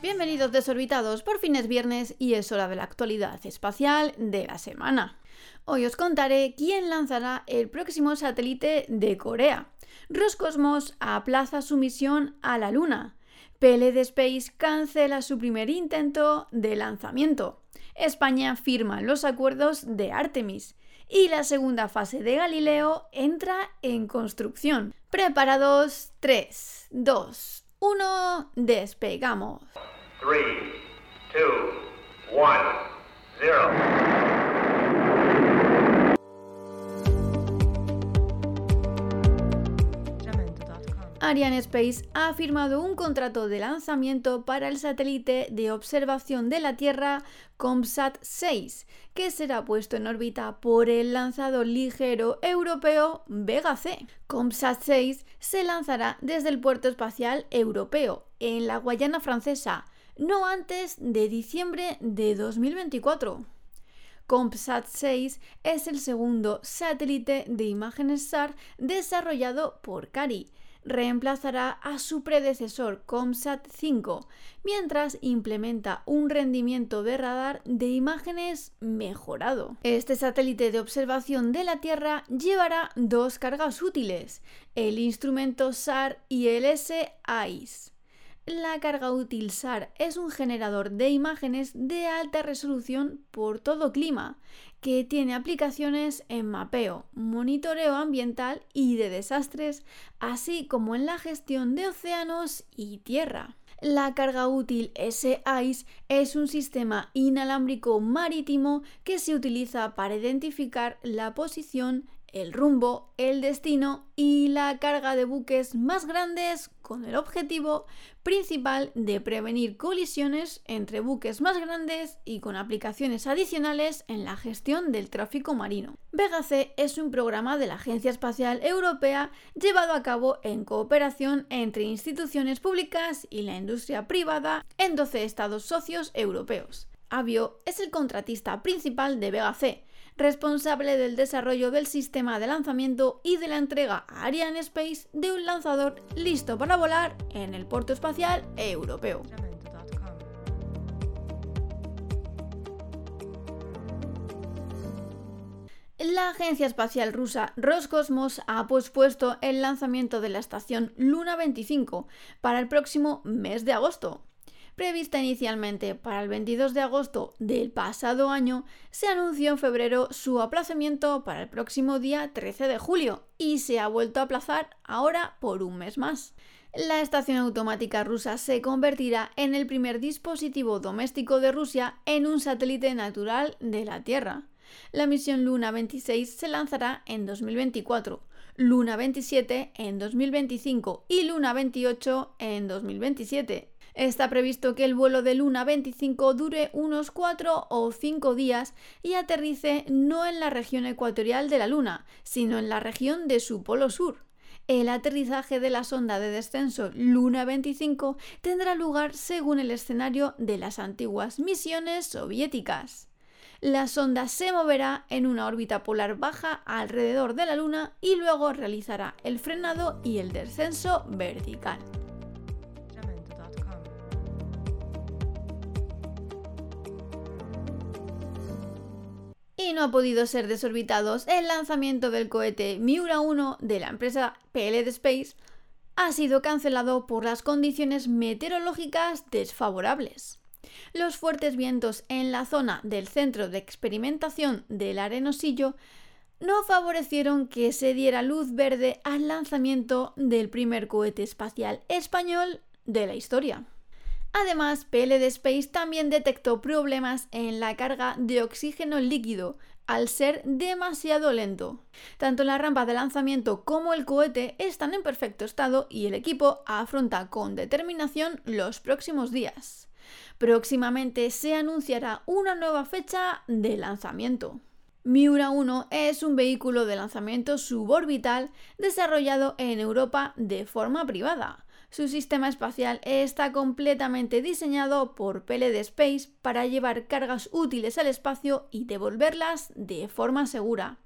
Bienvenidos desorbitados, por fin es viernes y es hora de la actualidad espacial de la semana. Hoy os contaré quién lanzará el próximo satélite de Corea. Roscosmos aplaza su misión a la Luna. PLD Space cancela su primer intento de lanzamiento. España firma los acuerdos de Artemis. Y la segunda fase de Galileo entra en construcción. Preparados 3, 2, 1, despegamos. 3, 2, 1, 0. Arianespace ha firmado un contrato de lanzamiento para el satélite de observación de la Tierra COMSAT 6, que será puesto en órbita por el lanzador ligero europeo Vega C. COMSAT 6 se lanzará desde el puerto espacial europeo, en la Guayana francesa, no antes de diciembre de 2024. COMSAT 6 es el segundo satélite de imágenes SAR desarrollado por CARI reemplazará a su predecesor COMSAT 5, mientras implementa un rendimiento de radar de imágenes mejorado. Este satélite de observación de la Tierra llevará dos cargas útiles, el instrumento SAR y el S-AIS. La carga útil SAR es un generador de imágenes de alta resolución por todo clima, que tiene aplicaciones en mapeo, monitoreo ambiental y de desastres, así como en la gestión de océanos y tierra. La carga útil S-ICE es un sistema inalámbrico marítimo que se utiliza para identificar la posición el rumbo, el destino y la carga de buques más grandes con el objetivo principal de prevenir colisiones entre buques más grandes y con aplicaciones adicionales en la gestión del tráfico marino. Vega C es un programa de la Agencia Espacial Europea llevado a cabo en cooperación entre instituciones públicas y la industria privada en 12 estados socios europeos. Avio es el contratista principal de Vega C, responsable del desarrollo del sistema de lanzamiento y de la entrega a Arianespace de un lanzador listo para volar en el puerto espacial europeo. La agencia espacial rusa Roscosmos ha pospuesto el lanzamiento de la estación Luna 25 para el próximo mes de agosto prevista inicialmente para el 22 de agosto del pasado año, se anunció en febrero su aplazamiento para el próximo día 13 de julio y se ha vuelto a aplazar ahora por un mes más. La estación automática rusa se convertirá en el primer dispositivo doméstico de Rusia en un satélite natural de la Tierra. La misión Luna 26 se lanzará en 2024, Luna 27 en 2025 y Luna 28 en 2027. Está previsto que el vuelo de Luna 25 dure unos 4 o 5 días y aterrice no en la región ecuatorial de la Luna, sino en la región de su polo sur. El aterrizaje de la sonda de descenso Luna 25 tendrá lugar según el escenario de las antiguas misiones soviéticas. La sonda se moverá en una órbita polar baja alrededor de la Luna y luego realizará el frenado y el descenso vertical. No ha podido ser desorbitados el lanzamiento del cohete Miura 1 de la empresa PLD Space ha sido cancelado por las condiciones meteorológicas desfavorables. Los fuertes vientos en la zona del centro de experimentación del Arenosillo no favorecieron que se diera luz verde al lanzamiento del primer cohete espacial español de la historia. Además, PLD Space también detectó problemas en la carga de oxígeno líquido al ser demasiado lento. Tanto la rampa de lanzamiento como el cohete están en perfecto estado y el equipo afronta con determinación los próximos días. Próximamente se anunciará una nueva fecha de lanzamiento. Miura 1 es un vehículo de lanzamiento suborbital desarrollado en Europa de forma privada su sistema espacial está completamente diseñado por PLD Space para llevar cargas útiles al espacio y devolverlas de forma segura.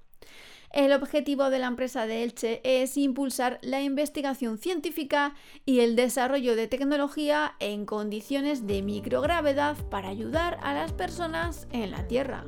El objetivo de la empresa de Elche es impulsar la investigación científica y el desarrollo de tecnología en condiciones de microgravedad para ayudar a las personas en la Tierra.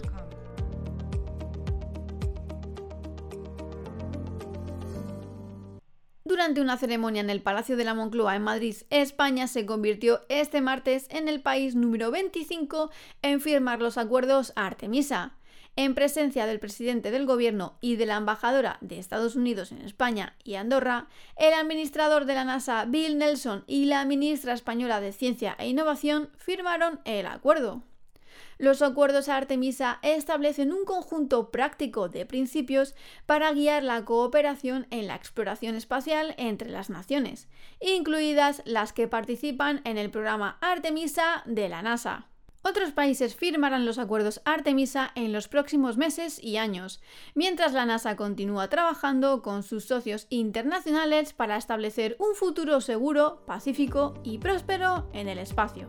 Durante una ceremonia en el Palacio de la Moncloa en Madrid, España se convirtió este martes en el país número 25 en firmar los acuerdos Artemisa. En presencia del presidente del gobierno y de la embajadora de Estados Unidos en España y Andorra, el administrador de la NASA Bill Nelson y la ministra española de Ciencia e Innovación firmaron el acuerdo. Los acuerdos Artemisa establecen un conjunto práctico de principios para guiar la cooperación en la exploración espacial entre las naciones, incluidas las que participan en el programa Artemisa de la NASA. Otros países firmarán los acuerdos Artemisa en los próximos meses y años, mientras la NASA continúa trabajando con sus socios internacionales para establecer un futuro seguro, pacífico y próspero en el espacio.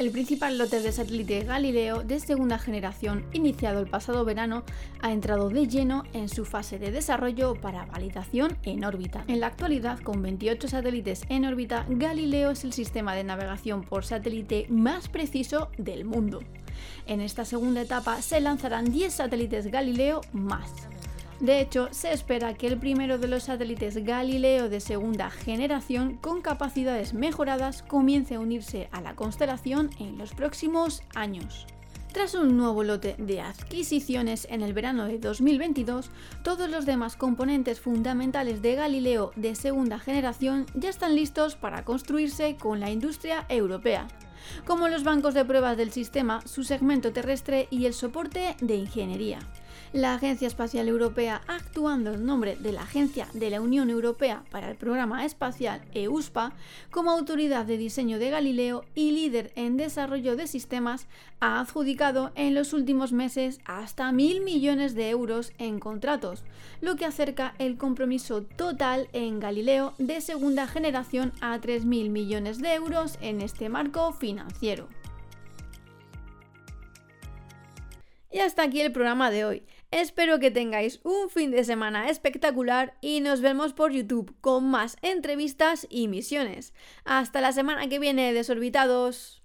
El principal lote de satélite Galileo de segunda generación, iniciado el pasado verano, ha entrado de lleno en su fase de desarrollo para validación en órbita. En la actualidad, con 28 satélites en órbita, Galileo es el sistema de navegación por satélite más preciso del mundo. En esta segunda etapa se lanzarán 10 satélites Galileo más. De hecho, se espera que el primero de los satélites Galileo de segunda generación con capacidades mejoradas comience a unirse a la constelación en los próximos años. Tras un nuevo lote de adquisiciones en el verano de 2022, todos los demás componentes fundamentales de Galileo de segunda generación ya están listos para construirse con la industria europea, como los bancos de pruebas del sistema, su segmento terrestre y el soporte de ingeniería la Agencia Espacial Europea, actuando en nombre de la Agencia de la Unión Europea para el Programa Espacial EUSPA, como autoridad de diseño de Galileo y líder en desarrollo de sistemas, ha adjudicado en los últimos meses hasta mil millones de euros en contratos, lo que acerca el compromiso total en Galileo de segunda generación a 3.000 millones de euros en este marco financiero. Y hasta aquí el programa de hoy. Espero que tengáis un fin de semana espectacular y nos vemos por YouTube con más entrevistas y misiones. Hasta la semana que viene, desorbitados.